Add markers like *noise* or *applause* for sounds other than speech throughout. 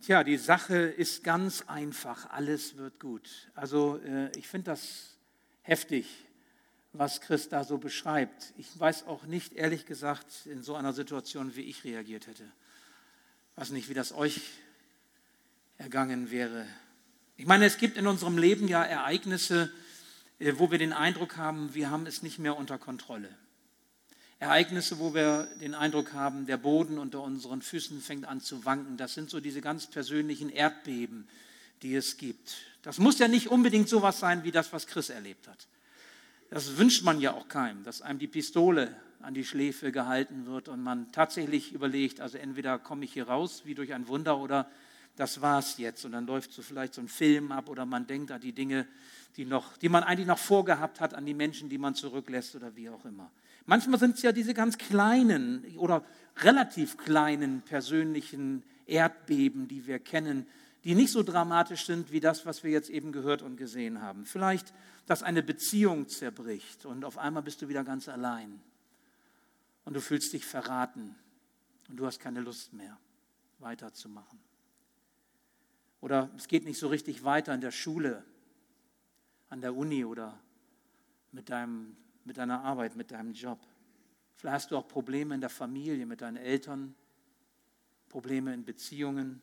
Tja, die Sache ist ganz einfach. Alles wird gut. Also äh, ich finde das heftig, was Chris da so beschreibt. Ich weiß auch nicht, ehrlich gesagt, in so einer Situation, wie ich reagiert hätte. Weiß nicht, wie das euch ergangen wäre. Ich meine, es gibt in unserem Leben ja Ereignisse, äh, wo wir den Eindruck haben, wir haben es nicht mehr unter Kontrolle. Ereignisse, wo wir den Eindruck haben, der Boden unter unseren Füßen fängt an zu wanken. Das sind so diese ganz persönlichen Erdbeben, die es gibt. Das muss ja nicht unbedingt so was sein wie das, was Chris erlebt hat. Das wünscht man ja auch keinem, dass einem die Pistole an die Schläfe gehalten wird und man tatsächlich überlegt, also entweder komme ich hier raus wie durch ein Wunder oder das war's jetzt. Und dann läuft so vielleicht so ein Film ab oder man denkt an die Dinge, die, noch, die man eigentlich noch vorgehabt hat, an die Menschen, die man zurücklässt oder wie auch immer. Manchmal sind es ja diese ganz kleinen oder relativ kleinen persönlichen Erdbeben, die wir kennen, die nicht so dramatisch sind wie das, was wir jetzt eben gehört und gesehen haben. Vielleicht, dass eine Beziehung zerbricht und auf einmal bist du wieder ganz allein und du fühlst dich verraten und du hast keine Lust mehr weiterzumachen. Oder es geht nicht so richtig weiter in der Schule, an der Uni oder mit deinem mit deiner Arbeit, mit deinem Job. Vielleicht hast du auch Probleme in der Familie, mit deinen Eltern, Probleme in Beziehungen,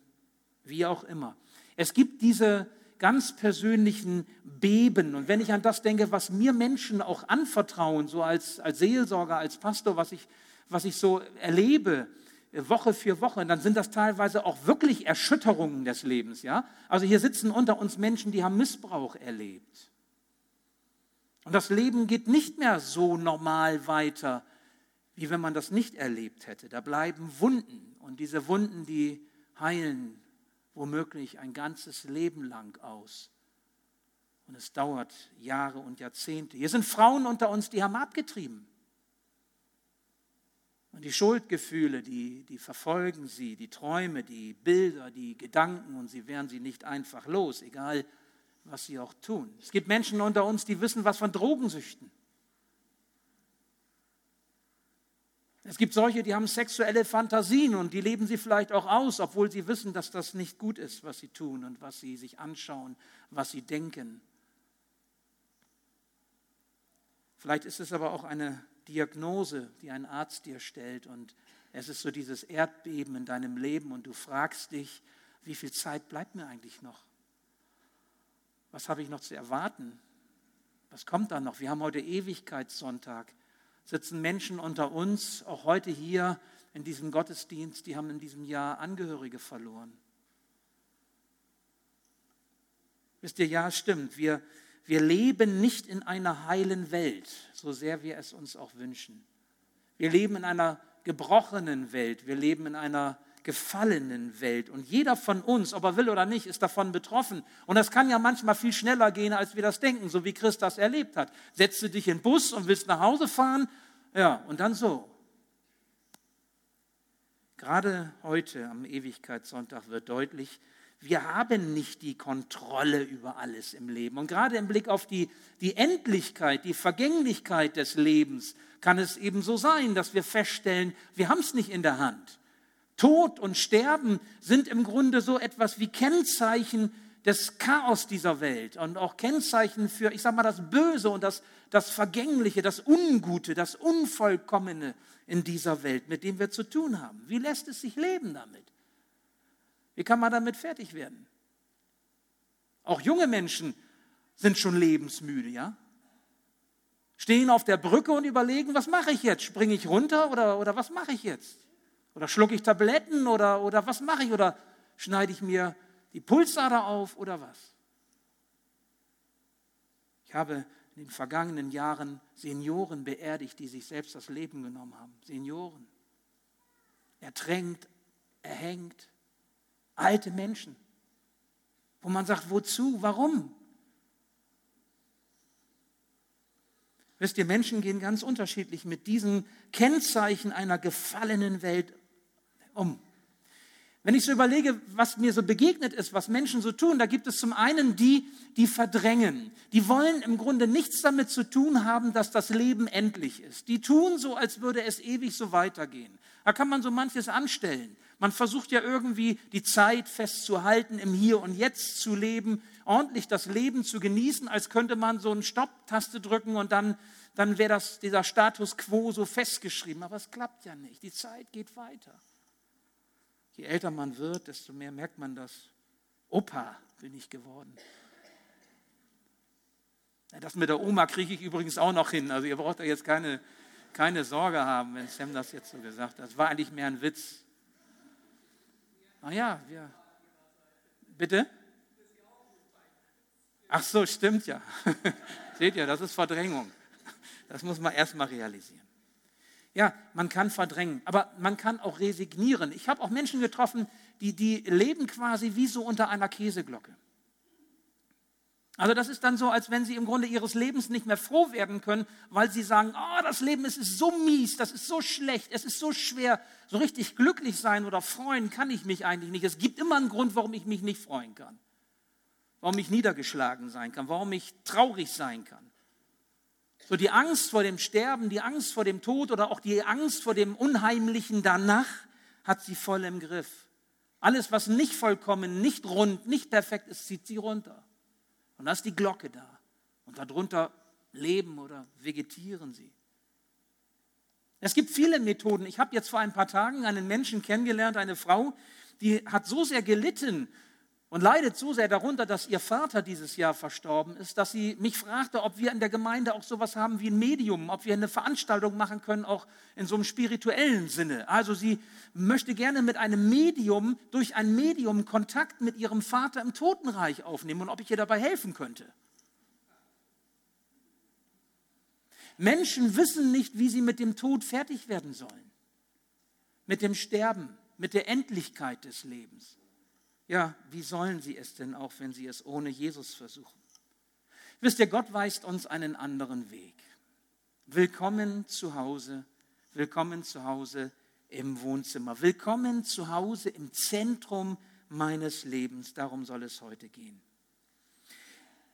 wie auch immer. Es gibt diese ganz persönlichen Beben. Und wenn ich an das denke, was mir Menschen auch anvertrauen, so als, als Seelsorger, als Pastor, was ich, was ich so erlebe, Woche für Woche, dann sind das teilweise auch wirklich Erschütterungen des Lebens. Ja? Also hier sitzen unter uns Menschen, die haben Missbrauch erlebt. Und das Leben geht nicht mehr so normal weiter, wie wenn man das nicht erlebt hätte. Da bleiben Wunden und diese Wunden, die heilen womöglich ein ganzes Leben lang aus. Und es dauert Jahre und Jahrzehnte. Hier sind Frauen unter uns, die haben abgetrieben. Und die Schuldgefühle, die, die verfolgen sie, die Träume, die Bilder, die Gedanken und sie werden sie nicht einfach los, egal was sie auch tun. Es gibt Menschen unter uns, die wissen was von Drogensüchten. Es gibt solche, die haben sexuelle Fantasien und die leben sie vielleicht auch aus, obwohl sie wissen, dass das nicht gut ist, was sie tun und was sie sich anschauen, was sie denken. Vielleicht ist es aber auch eine Diagnose, die ein Arzt dir stellt und es ist so dieses Erdbeben in deinem Leben und du fragst dich, wie viel Zeit bleibt mir eigentlich noch? Was habe ich noch zu erwarten? Was kommt da noch? Wir haben heute Ewigkeitssonntag. Sitzen Menschen unter uns, auch heute hier in diesem Gottesdienst, die haben in diesem Jahr Angehörige verloren. Wisst ihr, ja, stimmt. Wir, wir leben nicht in einer heilen Welt, so sehr wir es uns auch wünschen. Wir leben in einer gebrochenen Welt. Wir leben in einer gefallenen Welt. Und jeder von uns, ob er will oder nicht, ist davon betroffen. Und das kann ja manchmal viel schneller gehen, als wir das denken, so wie Christ das erlebt hat. Setzt du dich in den Bus und willst nach Hause fahren, ja, und dann so. Gerade heute am Ewigkeitssonntag wird deutlich, wir haben nicht die Kontrolle über alles im Leben. Und gerade im Blick auf die, die Endlichkeit, die Vergänglichkeit des Lebens kann es eben so sein, dass wir feststellen, wir haben es nicht in der Hand. Tod und Sterben sind im Grunde so etwas wie Kennzeichen des Chaos dieser Welt und auch Kennzeichen für, ich sage mal, das Böse und das, das Vergängliche, das Ungute, das Unvollkommene in dieser Welt, mit dem wir zu tun haben. Wie lässt es sich leben damit? Wie kann man damit fertig werden? Auch junge Menschen sind schon lebensmüde, ja? Stehen auf der Brücke und überlegen, was mache ich jetzt? Springe ich runter oder, oder was mache ich jetzt? Oder schlucke ich Tabletten oder, oder was mache ich? Oder schneide ich mir die Pulsader auf oder was? Ich habe in den vergangenen Jahren Senioren beerdigt, die sich selbst das Leben genommen haben. Senioren. Ertränkt, erhängt. Alte Menschen. Wo man sagt, wozu, warum? Wisst ihr, Menschen gehen ganz unterschiedlich mit diesen Kennzeichen einer gefallenen Welt um. Wenn ich so überlege, was mir so begegnet ist, was Menschen so tun, da gibt es zum einen die, die verdrängen. Die wollen im Grunde nichts damit zu tun haben, dass das Leben endlich ist. Die tun so, als würde es ewig so weitergehen. Da kann man so manches anstellen. Man versucht ja irgendwie die Zeit festzuhalten, im Hier und Jetzt zu leben, ordentlich das Leben zu genießen, als könnte man so eine Stopptaste drücken und dann, dann wäre dieser Status quo so festgeschrieben. Aber es klappt ja nicht. Die Zeit geht weiter. Je älter man wird, desto mehr merkt man das. Opa bin ich geworden. Das mit der Oma kriege ich übrigens auch noch hin. Also ihr braucht da jetzt keine, keine Sorge haben, wenn Sam das jetzt so gesagt hat. Das war eigentlich mehr ein Witz. Naja, wir. Bitte? Ach so, stimmt ja. *laughs* Seht ihr, das ist Verdrängung. Das muss man erstmal realisieren. Ja, man kann verdrängen, aber man kann auch resignieren. Ich habe auch Menschen getroffen, die, die leben quasi wie so unter einer Käseglocke. Also das ist dann so, als wenn sie im Grunde ihres Lebens nicht mehr froh werden können, weil sie sagen, oh, das Leben es ist so mies, das ist so schlecht, es ist so schwer, so richtig glücklich sein oder freuen kann ich mich eigentlich nicht. Es gibt immer einen Grund, warum ich mich nicht freuen kann, warum ich niedergeschlagen sein kann, warum ich traurig sein kann. So die Angst vor dem Sterben, die Angst vor dem Tod oder auch die Angst vor dem Unheimlichen danach hat sie voll im Griff. Alles, was nicht vollkommen, nicht rund, nicht perfekt ist, zieht sie runter. Und da ist die Glocke da. Und darunter leben oder vegetieren sie. Es gibt viele Methoden. Ich habe jetzt vor ein paar Tagen einen Menschen kennengelernt, eine Frau, die hat so sehr gelitten und leidet so sehr darunter, dass ihr Vater dieses Jahr verstorben ist, dass sie mich fragte, ob wir in der Gemeinde auch sowas haben wie ein Medium, ob wir eine Veranstaltung machen können, auch in so einem spirituellen Sinne. Also sie möchte gerne mit einem Medium, durch ein Medium Kontakt mit ihrem Vater im Totenreich aufnehmen und ob ich ihr dabei helfen könnte. Menschen wissen nicht, wie sie mit dem Tod fertig werden sollen, mit dem Sterben, mit der Endlichkeit des Lebens. Ja, wie sollen sie es denn auch, wenn sie es ohne Jesus versuchen? Wisst ihr, Gott weist uns einen anderen Weg. Willkommen zu Hause, willkommen zu Hause im Wohnzimmer, willkommen zu Hause im Zentrum meines Lebens. Darum soll es heute gehen.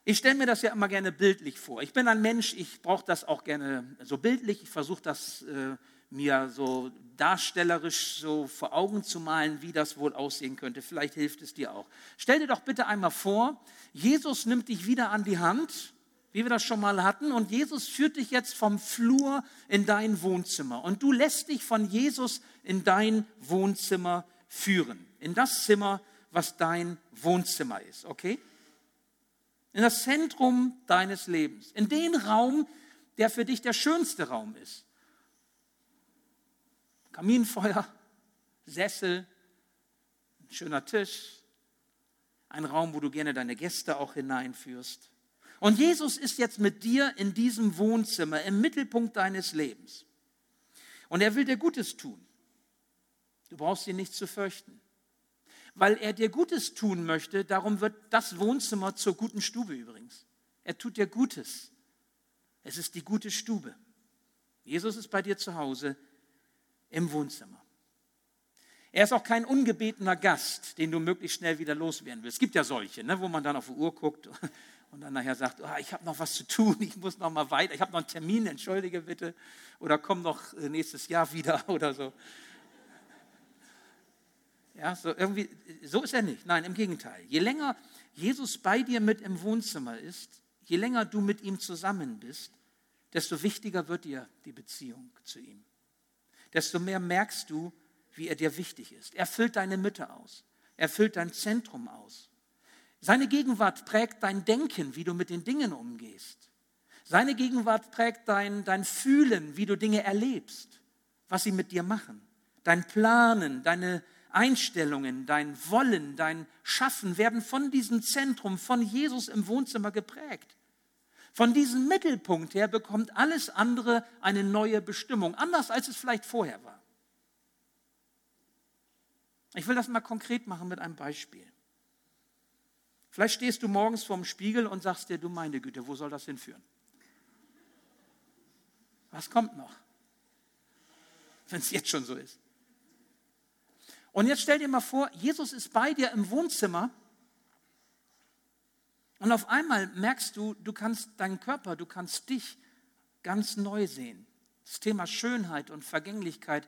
Ich stelle mir das ja immer gerne bildlich vor. Ich bin ein Mensch, ich brauche das auch gerne so bildlich. Ich versuche das äh, mir so darstellerisch so vor Augen zu malen, wie das wohl aussehen könnte. Vielleicht hilft es dir auch. Stell dir doch bitte einmal vor, Jesus nimmt dich wieder an die Hand, wie wir das schon mal hatten, und Jesus führt dich jetzt vom Flur in dein Wohnzimmer. Und du lässt dich von Jesus in dein Wohnzimmer führen. In das Zimmer, was dein Wohnzimmer ist, okay? In das Zentrum deines Lebens. In den Raum, der für dich der schönste Raum ist. Kaminfeuer, Sessel, ein schöner Tisch, ein Raum, wo du gerne deine Gäste auch hineinführst. Und Jesus ist jetzt mit dir in diesem Wohnzimmer, im Mittelpunkt deines Lebens. Und er will dir Gutes tun. Du brauchst ihn nicht zu fürchten. Weil er dir Gutes tun möchte, darum wird das Wohnzimmer zur guten Stube übrigens. Er tut dir Gutes. Es ist die gute Stube. Jesus ist bei dir zu Hause im Wohnzimmer. Er ist auch kein ungebetener Gast, den du möglichst schnell wieder loswerden willst. Es gibt ja solche, ne, wo man dann auf die Uhr guckt und dann nachher sagt, oh, ich habe noch was zu tun, *laughs* ich muss noch mal weiter, ich habe noch einen Termin, entschuldige bitte, oder komm noch äh, nächstes Jahr wieder *laughs* oder so. Ja, so irgendwie, so ist er nicht. Nein, im Gegenteil. Je länger Jesus bei dir mit im Wohnzimmer ist, je länger du mit ihm zusammen bist, desto wichtiger wird dir die Beziehung zu ihm desto mehr merkst du, wie er dir wichtig ist. Er füllt deine Mitte aus. Er füllt dein Zentrum aus. Seine Gegenwart prägt dein Denken, wie du mit den Dingen umgehst. Seine Gegenwart prägt dein, dein Fühlen, wie du Dinge erlebst, was sie mit dir machen. Dein Planen, deine Einstellungen, dein Wollen, dein Schaffen werden von diesem Zentrum, von Jesus im Wohnzimmer geprägt. Von diesem Mittelpunkt her bekommt alles andere eine neue Bestimmung, anders als es vielleicht vorher war. Ich will das mal konkret machen mit einem Beispiel. Vielleicht stehst du morgens vorm Spiegel und sagst dir, du meine Güte, wo soll das hinführen? Was kommt noch? Wenn es jetzt schon so ist. Und jetzt stell dir mal vor, Jesus ist bei dir im Wohnzimmer und auf einmal merkst du, du kannst deinen Körper, du kannst dich ganz neu sehen. Das Thema Schönheit und Vergänglichkeit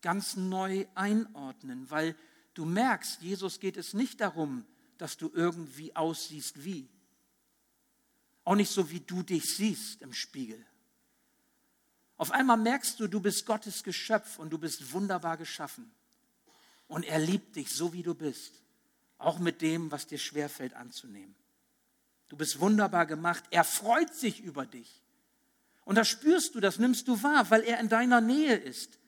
ganz neu einordnen, weil du merkst, Jesus geht es nicht darum, dass du irgendwie aussiehst wie. Auch nicht so, wie du dich siehst im Spiegel. Auf einmal merkst du, du bist Gottes Geschöpf und du bist wunderbar geschaffen. Und er liebt dich so, wie du bist. Auch mit dem, was dir schwerfällt anzunehmen. Du bist wunderbar gemacht. Er freut sich über dich. Und das spürst du, das nimmst du wahr, weil er in deiner Nähe ist.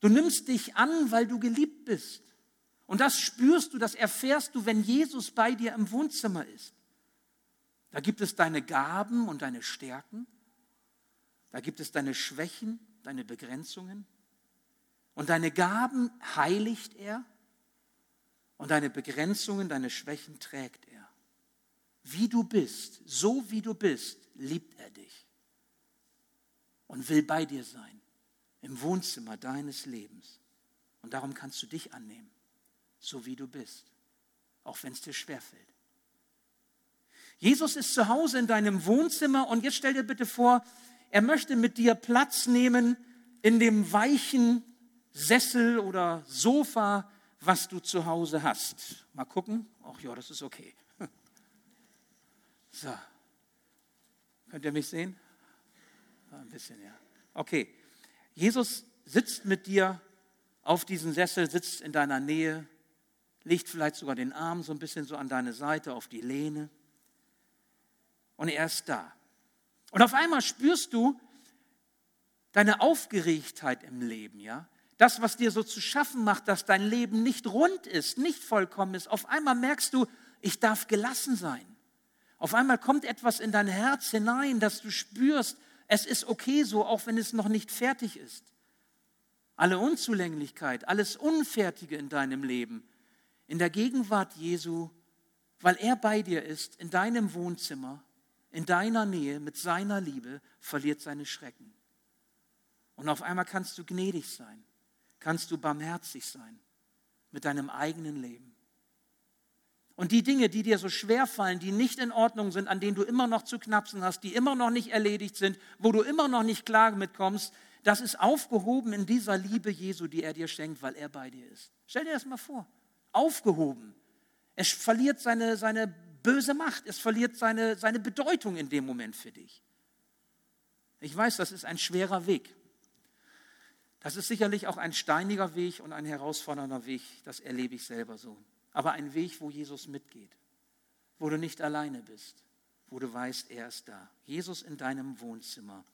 Du nimmst dich an, weil du geliebt bist. Und das spürst du, das erfährst du, wenn Jesus bei dir im Wohnzimmer ist. Da gibt es deine Gaben und deine Stärken. Da gibt es deine Schwächen, deine Begrenzungen. Und deine Gaben heiligt er. Und deine Begrenzungen, deine Schwächen trägt er. Wie du bist, so wie du bist, liebt er dich. Und will bei dir sein im Wohnzimmer deines Lebens. Und darum kannst du dich annehmen, so wie du bist, auch wenn es dir schwerfällt. Jesus ist zu Hause in deinem Wohnzimmer und jetzt stell dir bitte vor, er möchte mit dir Platz nehmen in dem weichen Sessel oder Sofa, was du zu Hause hast. Mal gucken. Ach ja, das ist okay. So. Könnt ihr mich sehen? Ein bisschen, ja. Okay. Jesus sitzt mit dir auf diesem Sessel, sitzt in deiner Nähe, legt vielleicht sogar den Arm so ein bisschen so an deine Seite auf die Lehne. Und er ist da. Und auf einmal spürst du deine Aufgeregtheit im Leben, ja? Das, was dir so zu schaffen macht, dass dein Leben nicht rund ist, nicht vollkommen ist. Auf einmal merkst du, ich darf gelassen sein. Auf einmal kommt etwas in dein Herz hinein, dass du spürst, es ist okay so, auch wenn es noch nicht fertig ist. Alle Unzulänglichkeit, alles Unfertige in deinem Leben, in der Gegenwart Jesu, weil er bei dir ist, in deinem Wohnzimmer, in deiner Nähe, mit seiner Liebe, verliert seine Schrecken. Und auf einmal kannst du gnädig sein, kannst du barmherzig sein mit deinem eigenen Leben. Und die Dinge, die dir so schwer fallen, die nicht in Ordnung sind, an denen du immer noch zu knapsen hast, die immer noch nicht erledigt sind, wo du immer noch nicht klar mitkommst, das ist aufgehoben in dieser Liebe Jesu, die er dir schenkt, weil er bei dir ist. Stell dir das mal vor. Aufgehoben. Es verliert seine, seine böse Macht. Es verliert seine, seine Bedeutung in dem Moment für dich. Ich weiß, das ist ein schwerer Weg. Das ist sicherlich auch ein steiniger Weg und ein herausfordernder Weg. Das erlebe ich selber so aber ein Weg, wo Jesus mitgeht, wo du nicht alleine bist, wo du weißt, er ist da. Jesus in deinem Wohnzimmer,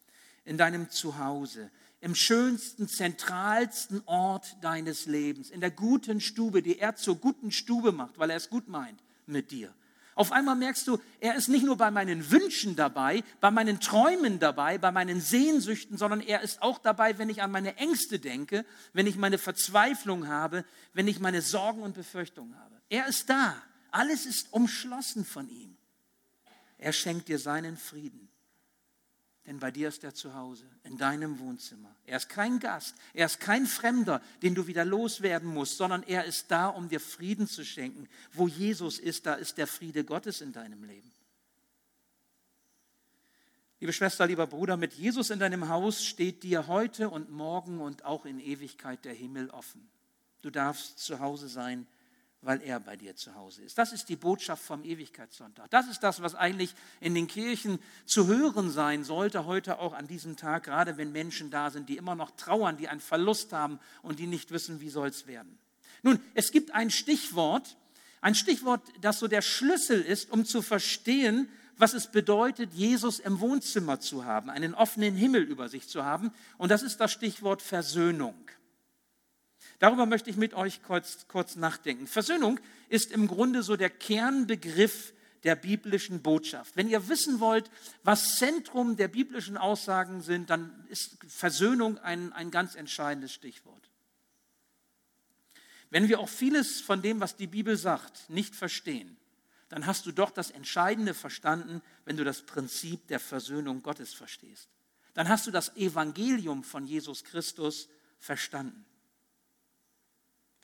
in deinem Zuhause, im schönsten, zentralsten Ort deines Lebens, in der guten Stube, die er zur guten Stube macht, weil er es gut meint mit dir. Auf einmal merkst du, er ist nicht nur bei meinen Wünschen dabei, bei meinen Träumen dabei, bei meinen Sehnsüchten, sondern er ist auch dabei, wenn ich an meine Ängste denke, wenn ich meine Verzweiflung habe, wenn ich meine Sorgen und Befürchtungen habe. Er ist da. Alles ist umschlossen von ihm. Er schenkt dir seinen Frieden. Denn bei dir ist er zu Hause, in deinem Wohnzimmer. Er ist kein Gast, er ist kein Fremder, den du wieder loswerden musst, sondern er ist da, um dir Frieden zu schenken. Wo Jesus ist, da ist der Friede Gottes in deinem Leben. Liebe Schwester, lieber Bruder, mit Jesus in deinem Haus steht dir heute und morgen und auch in Ewigkeit der Himmel offen. Du darfst zu Hause sein weil er bei dir zu Hause ist. Das ist die Botschaft vom Ewigkeitssonntag. Das ist das, was eigentlich in den Kirchen zu hören sein sollte, heute auch an diesem Tag, gerade wenn Menschen da sind, die immer noch trauern, die einen Verlust haben und die nicht wissen, wie soll es werden. Nun, es gibt ein Stichwort, ein Stichwort, das so der Schlüssel ist, um zu verstehen, was es bedeutet, Jesus im Wohnzimmer zu haben, einen offenen Himmel über sich zu haben. Und das ist das Stichwort Versöhnung. Darüber möchte ich mit euch kurz, kurz nachdenken. Versöhnung ist im Grunde so der Kernbegriff der biblischen Botschaft. Wenn ihr wissen wollt, was Zentrum der biblischen Aussagen sind, dann ist Versöhnung ein, ein ganz entscheidendes Stichwort. Wenn wir auch vieles von dem, was die Bibel sagt, nicht verstehen, dann hast du doch das Entscheidende verstanden, wenn du das Prinzip der Versöhnung Gottes verstehst. Dann hast du das Evangelium von Jesus Christus verstanden.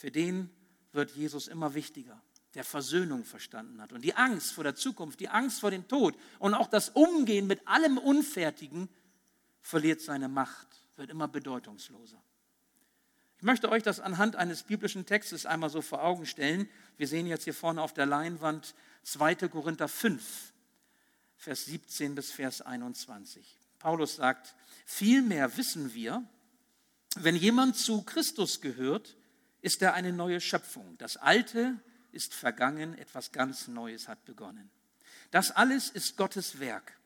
Für den wird Jesus immer wichtiger, der Versöhnung verstanden hat. Und die Angst vor der Zukunft, die Angst vor dem Tod und auch das Umgehen mit allem Unfertigen verliert seine Macht, wird immer bedeutungsloser. Ich möchte euch das anhand eines biblischen Textes einmal so vor Augen stellen. Wir sehen jetzt hier vorne auf der Leinwand 2. Korinther 5, Vers 17 bis Vers 21. Paulus sagt, vielmehr wissen wir, wenn jemand zu Christus gehört, ist er eine neue Schöpfung. Das Alte ist vergangen, etwas ganz Neues hat begonnen. Das alles ist Gottes Werk.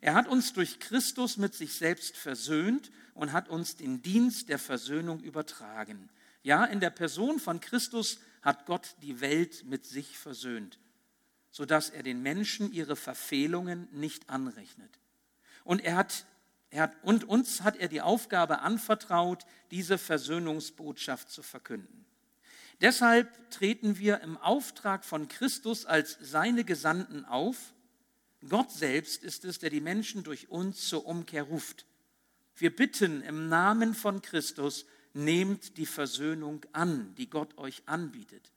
Er hat uns durch Christus mit sich selbst versöhnt und hat uns den Dienst der Versöhnung übertragen. Ja, in der Person von Christus hat Gott die Welt mit sich versöhnt, sodass er den Menschen ihre Verfehlungen nicht anrechnet. Und er hat hat, und uns hat er die Aufgabe anvertraut, diese Versöhnungsbotschaft zu verkünden. Deshalb treten wir im Auftrag von Christus als seine Gesandten auf. Gott selbst ist es, der die Menschen durch uns zur Umkehr ruft. Wir bitten im Namen von Christus, nehmt die Versöhnung an, die Gott euch anbietet.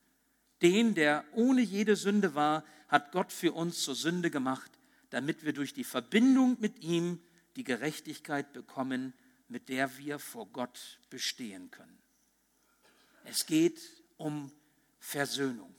Den, der ohne jede Sünde war, hat Gott für uns zur Sünde gemacht, damit wir durch die Verbindung mit ihm die Gerechtigkeit bekommen, mit der wir vor Gott bestehen können. Es geht um Versöhnung.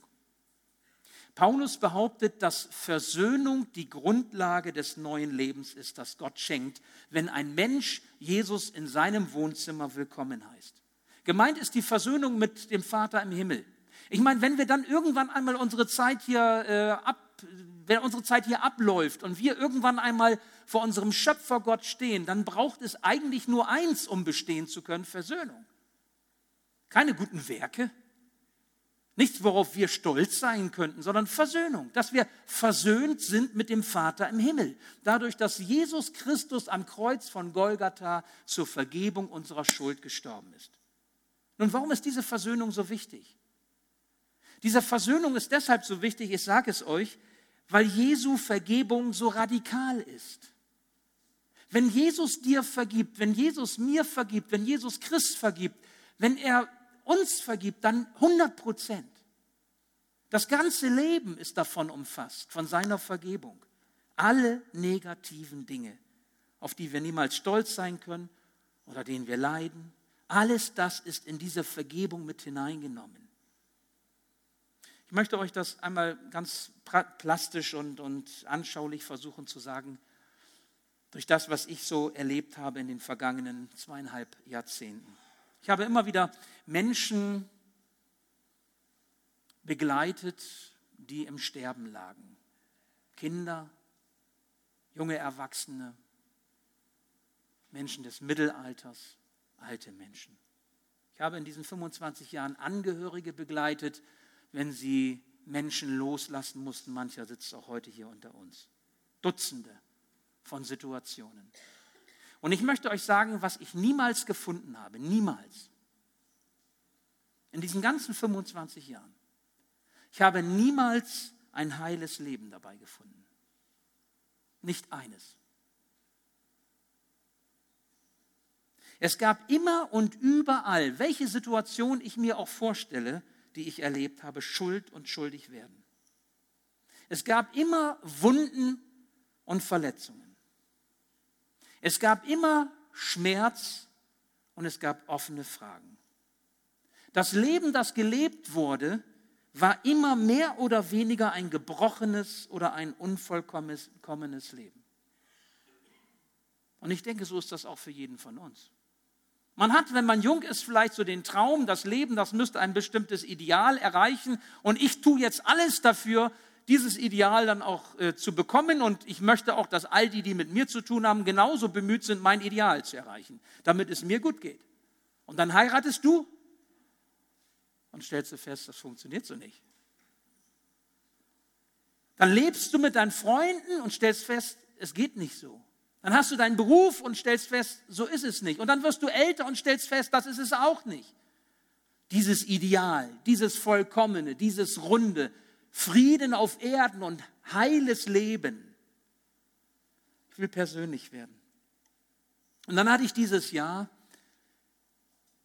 Paulus behauptet, dass Versöhnung die Grundlage des neuen Lebens ist, das Gott schenkt, wenn ein Mensch Jesus in seinem Wohnzimmer willkommen heißt. Gemeint ist die Versöhnung mit dem Vater im Himmel. Ich meine, wenn wir dann irgendwann einmal unsere Zeit hier äh, ab, wenn unsere Zeit hier abläuft und wir irgendwann einmal vor unserem Schöpfer Gott stehen, dann braucht es eigentlich nur eins, um bestehen zu können, Versöhnung. Keine guten Werke, Nichts, worauf wir stolz sein könnten, sondern Versöhnung, dass wir versöhnt sind mit dem Vater im Himmel. Dadurch, dass Jesus Christus am Kreuz von Golgatha zur Vergebung unserer Schuld gestorben ist. Nun, warum ist diese Versöhnung so wichtig? Diese Versöhnung ist deshalb so wichtig, ich sage es euch, weil Jesu Vergebung so radikal ist. Wenn Jesus dir vergibt, wenn Jesus mir vergibt, wenn Jesus Christ vergibt, wenn er uns vergibt, dann 100 Prozent. Das ganze Leben ist davon umfasst, von seiner Vergebung. Alle negativen Dinge, auf die wir niemals stolz sein können oder denen wir leiden, alles das ist in diese Vergebung mit hineingenommen. Ich möchte euch das einmal ganz plastisch und, und anschaulich versuchen zu sagen, durch das, was ich so erlebt habe in den vergangenen zweieinhalb Jahrzehnten. Ich habe immer wieder Menschen begleitet, die im Sterben lagen. Kinder, junge Erwachsene, Menschen des Mittelalters, alte Menschen. Ich habe in diesen 25 Jahren Angehörige begleitet, wenn sie Menschen loslassen mussten. Mancher sitzt auch heute hier unter uns. Dutzende von Situationen. Und ich möchte euch sagen, was ich niemals gefunden habe, niemals. In diesen ganzen 25 Jahren. Ich habe niemals ein heiles Leben dabei gefunden. Nicht eines. Es gab immer und überall, welche Situation ich mir auch vorstelle, die ich erlebt habe, Schuld und schuldig werden. Es gab immer Wunden und Verletzungen. Es gab immer Schmerz und es gab offene Fragen. Das Leben, das gelebt wurde, war immer mehr oder weniger ein gebrochenes oder ein unvollkommenes Leben. Und ich denke, so ist das auch für jeden von uns. Man hat, wenn man jung ist, vielleicht so den Traum, das Leben, das müsste ein bestimmtes Ideal erreichen und ich tue jetzt alles dafür, dieses Ideal dann auch äh, zu bekommen. Und ich möchte auch, dass all die, die mit mir zu tun haben, genauso bemüht sind, mein Ideal zu erreichen, damit es mir gut geht. Und dann heiratest du und stellst du fest, das funktioniert so nicht. Dann lebst du mit deinen Freunden und stellst fest, es geht nicht so. Dann hast du deinen Beruf und stellst fest, so ist es nicht. Und dann wirst du älter und stellst fest, das ist es auch nicht. Dieses Ideal, dieses Vollkommene, dieses Runde, Frieden auf Erden und heiles Leben. Ich will persönlich werden. Und dann hatte ich dieses Jahr,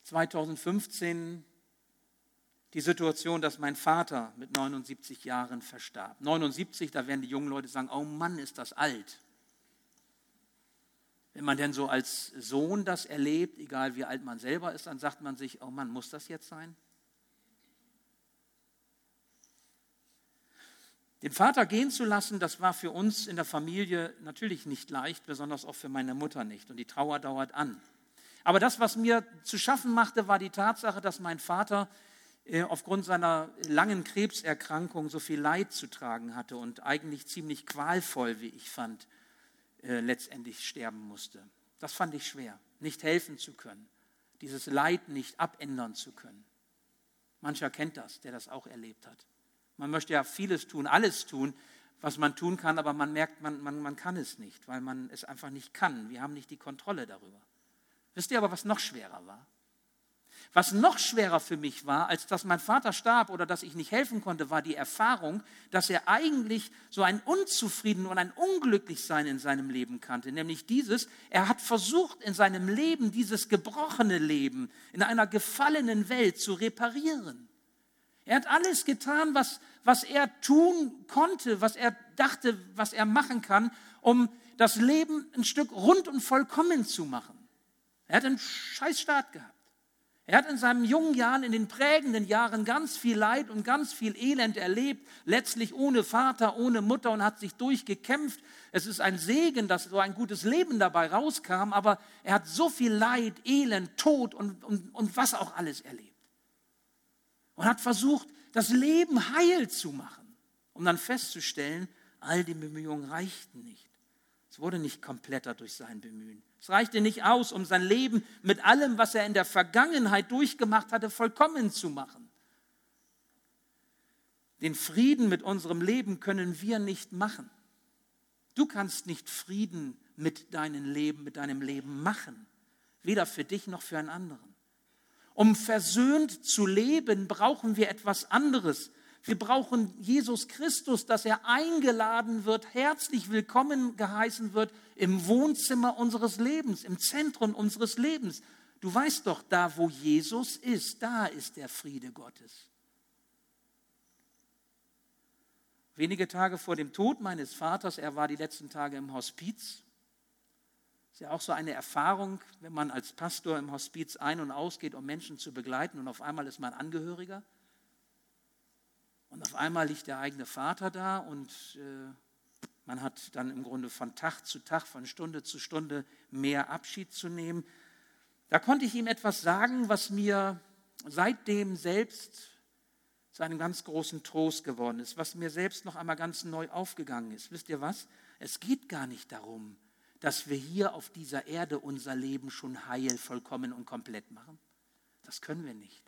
2015, die Situation, dass mein Vater mit 79 Jahren verstarb. 79, da werden die jungen Leute sagen, oh Mann, ist das alt. Wenn man denn so als Sohn das erlebt, egal wie alt man selber ist, dann sagt man sich, oh Mann, muss das jetzt sein? Den Vater gehen zu lassen, das war für uns in der Familie natürlich nicht leicht, besonders auch für meine Mutter nicht. Und die Trauer dauert an. Aber das, was mir zu schaffen machte, war die Tatsache, dass mein Vater äh, aufgrund seiner langen Krebserkrankung so viel Leid zu tragen hatte und eigentlich ziemlich qualvoll, wie ich fand, äh, letztendlich sterben musste. Das fand ich schwer, nicht helfen zu können, dieses Leid nicht abändern zu können. Mancher kennt das, der das auch erlebt hat. Man möchte ja vieles tun, alles tun, was man tun kann, aber man merkt, man, man, man kann es nicht, weil man es einfach nicht kann. Wir haben nicht die Kontrolle darüber. Wisst ihr aber, was noch schwerer war? Was noch schwerer für mich war, als dass mein Vater starb oder dass ich nicht helfen konnte, war die Erfahrung, dass er eigentlich so ein Unzufrieden und ein Unglücklichsein in seinem Leben kannte. Nämlich dieses, er hat versucht in seinem Leben dieses gebrochene Leben in einer gefallenen Welt zu reparieren. Er hat alles getan, was, was er tun konnte, was er dachte, was er machen kann, um das Leben ein Stück rund und vollkommen zu machen. Er hat einen scheiß Start gehabt. Er hat in seinen jungen Jahren, in den prägenden Jahren ganz viel Leid und ganz viel Elend erlebt, letztlich ohne Vater, ohne Mutter und hat sich durchgekämpft. Es ist ein Segen, dass so ein gutes Leben dabei rauskam, aber er hat so viel Leid, Elend, Tod und, und, und was auch alles erlebt. Und hat versucht, das Leben heil zu machen, um dann festzustellen, all die Bemühungen reichten nicht. Es wurde nicht kompletter durch sein Bemühen. Es reichte nicht aus, um sein Leben mit allem, was er in der Vergangenheit durchgemacht hatte, vollkommen zu machen. Den Frieden mit unserem Leben können wir nicht machen. Du kannst nicht Frieden mit deinem Leben, mit deinem Leben machen, weder für dich noch für einen anderen. Um versöhnt zu leben, brauchen wir etwas anderes. Wir brauchen Jesus Christus, dass er eingeladen wird, herzlich willkommen geheißen wird im Wohnzimmer unseres Lebens, im Zentrum unseres Lebens. Du weißt doch, da wo Jesus ist, da ist der Friede Gottes. Wenige Tage vor dem Tod meines Vaters, er war die letzten Tage im Hospiz. Ist ja auch so eine Erfahrung, wenn man als Pastor im Hospiz ein- und ausgeht, um Menschen zu begleiten und auf einmal ist man Angehöriger. Und auf einmal liegt der eigene Vater da und äh, man hat dann im Grunde von Tag zu Tag, von Stunde zu Stunde mehr Abschied zu nehmen. Da konnte ich ihm etwas sagen, was mir seitdem selbst zu einem ganz großen Trost geworden ist, was mir selbst noch einmal ganz neu aufgegangen ist. Wisst ihr was? Es geht gar nicht darum, dass wir hier auf dieser Erde unser Leben schon heil, vollkommen und komplett machen. Das können wir nicht.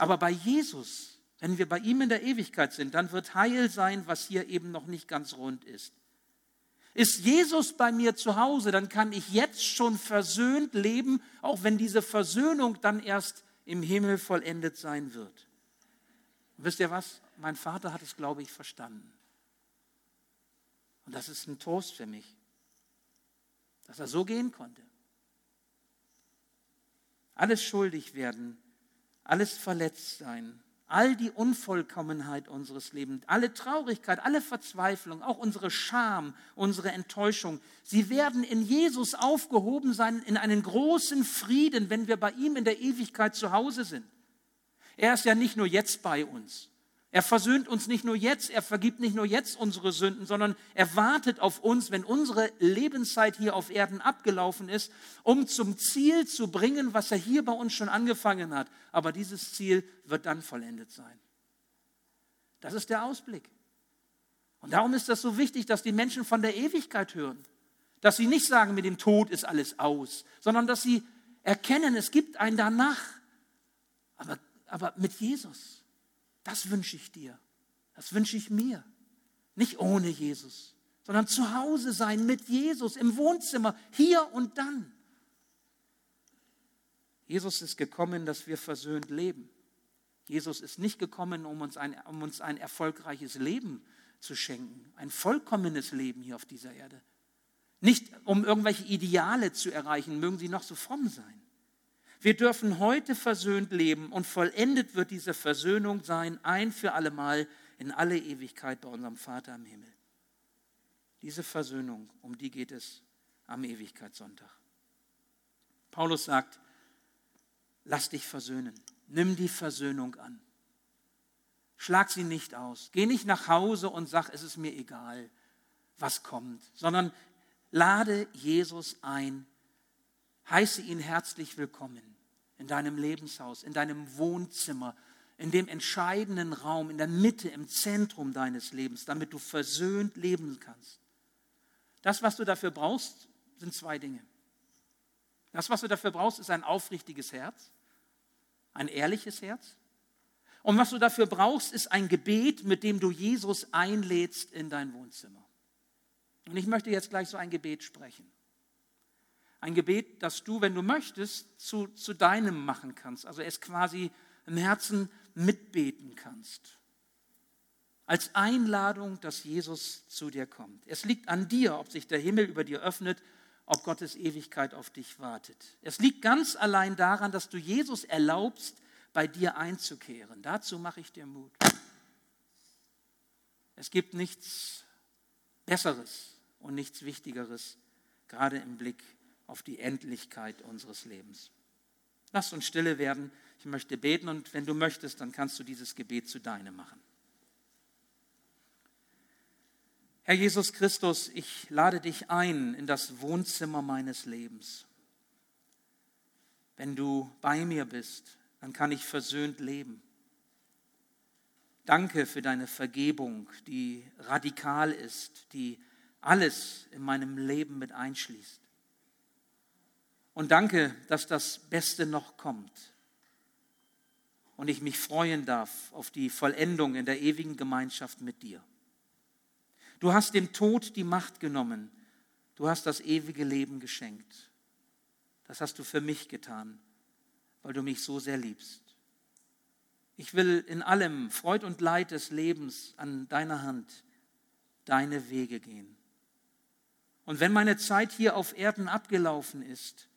Aber bei Jesus wenn wir bei ihm in der Ewigkeit sind, dann wird Heil sein, was hier eben noch nicht ganz rund ist. Ist Jesus bei mir zu Hause, dann kann ich jetzt schon versöhnt leben, auch wenn diese Versöhnung dann erst im Himmel vollendet sein wird. Und wisst ihr was? Mein Vater hat es, glaube ich, verstanden. Und das ist ein Trost für mich, dass er so gehen konnte. Alles schuldig werden, alles verletzt sein, all die Unvollkommenheit unseres Lebens, alle Traurigkeit, alle Verzweiflung, auch unsere Scham, unsere Enttäuschung, sie werden in Jesus aufgehoben sein, in einen großen Frieden, wenn wir bei ihm in der Ewigkeit zu Hause sind. Er ist ja nicht nur jetzt bei uns. Er versöhnt uns nicht nur jetzt, er vergibt nicht nur jetzt unsere Sünden, sondern er wartet auf uns, wenn unsere Lebenszeit hier auf Erden abgelaufen ist, um zum Ziel zu bringen, was er hier bei uns schon angefangen hat. Aber dieses Ziel wird dann vollendet sein. Das ist der Ausblick. Und darum ist das so wichtig, dass die Menschen von der Ewigkeit hören. Dass sie nicht sagen, mit dem Tod ist alles aus, sondern dass sie erkennen, es gibt ein Danach. Aber, aber mit Jesus. Das wünsche ich dir. Das wünsche ich mir. Nicht ohne Jesus, sondern zu Hause sein mit Jesus im Wohnzimmer, hier und dann. Jesus ist gekommen, dass wir versöhnt leben. Jesus ist nicht gekommen, um uns ein, um uns ein erfolgreiches Leben zu schenken, ein vollkommenes Leben hier auf dieser Erde. Nicht um irgendwelche Ideale zu erreichen, mögen sie noch so fromm sein. Wir dürfen heute versöhnt leben und vollendet wird diese Versöhnung sein, ein für allemal in alle Ewigkeit bei unserem Vater im Himmel. Diese Versöhnung, um die geht es am Ewigkeitssonntag. Paulus sagt, lass dich versöhnen. Nimm die Versöhnung an. Schlag sie nicht aus. Geh nicht nach Hause und sag, es ist mir egal, was kommt, sondern lade Jesus ein. Heiße ihn herzlich willkommen in deinem Lebenshaus, in deinem Wohnzimmer, in dem entscheidenden Raum, in der Mitte, im Zentrum deines Lebens, damit du versöhnt leben kannst. Das, was du dafür brauchst, sind zwei Dinge. Das, was du dafür brauchst, ist ein aufrichtiges Herz, ein ehrliches Herz. Und was du dafür brauchst, ist ein Gebet, mit dem du Jesus einlädst in dein Wohnzimmer. Und ich möchte jetzt gleich so ein Gebet sprechen. Ein Gebet, das du, wenn du möchtest, zu, zu deinem machen kannst. Also es quasi im Herzen mitbeten kannst. Als Einladung, dass Jesus zu dir kommt. Es liegt an dir, ob sich der Himmel über dir öffnet, ob Gottes Ewigkeit auf dich wartet. Es liegt ganz allein daran, dass du Jesus erlaubst, bei dir einzukehren. Dazu mache ich dir Mut. Es gibt nichts Besseres und nichts Wichtigeres, gerade im Blick auf die Endlichkeit unseres Lebens. Lass uns stille werden. Ich möchte beten und wenn du möchtest, dann kannst du dieses Gebet zu deinem machen. Herr Jesus Christus, ich lade dich ein in das Wohnzimmer meines Lebens. Wenn du bei mir bist, dann kann ich versöhnt leben. Danke für deine Vergebung, die radikal ist, die alles in meinem Leben mit einschließt. Und danke, dass das Beste noch kommt. Und ich mich freuen darf auf die Vollendung in der ewigen Gemeinschaft mit dir. Du hast dem Tod die Macht genommen. Du hast das ewige Leben geschenkt. Das hast du für mich getan, weil du mich so sehr liebst. Ich will in allem Freud und Leid des Lebens an deiner Hand deine Wege gehen. Und wenn meine Zeit hier auf Erden abgelaufen ist,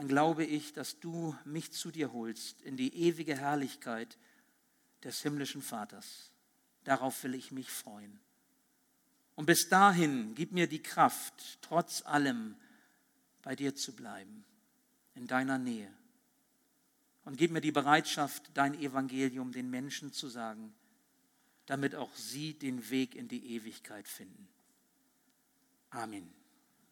dann glaube ich, dass du mich zu dir holst in die ewige Herrlichkeit des himmlischen Vaters. Darauf will ich mich freuen. Und bis dahin gib mir die Kraft, trotz allem bei dir zu bleiben, in deiner Nähe. Und gib mir die Bereitschaft, dein Evangelium den Menschen zu sagen, damit auch sie den Weg in die Ewigkeit finden. Amen.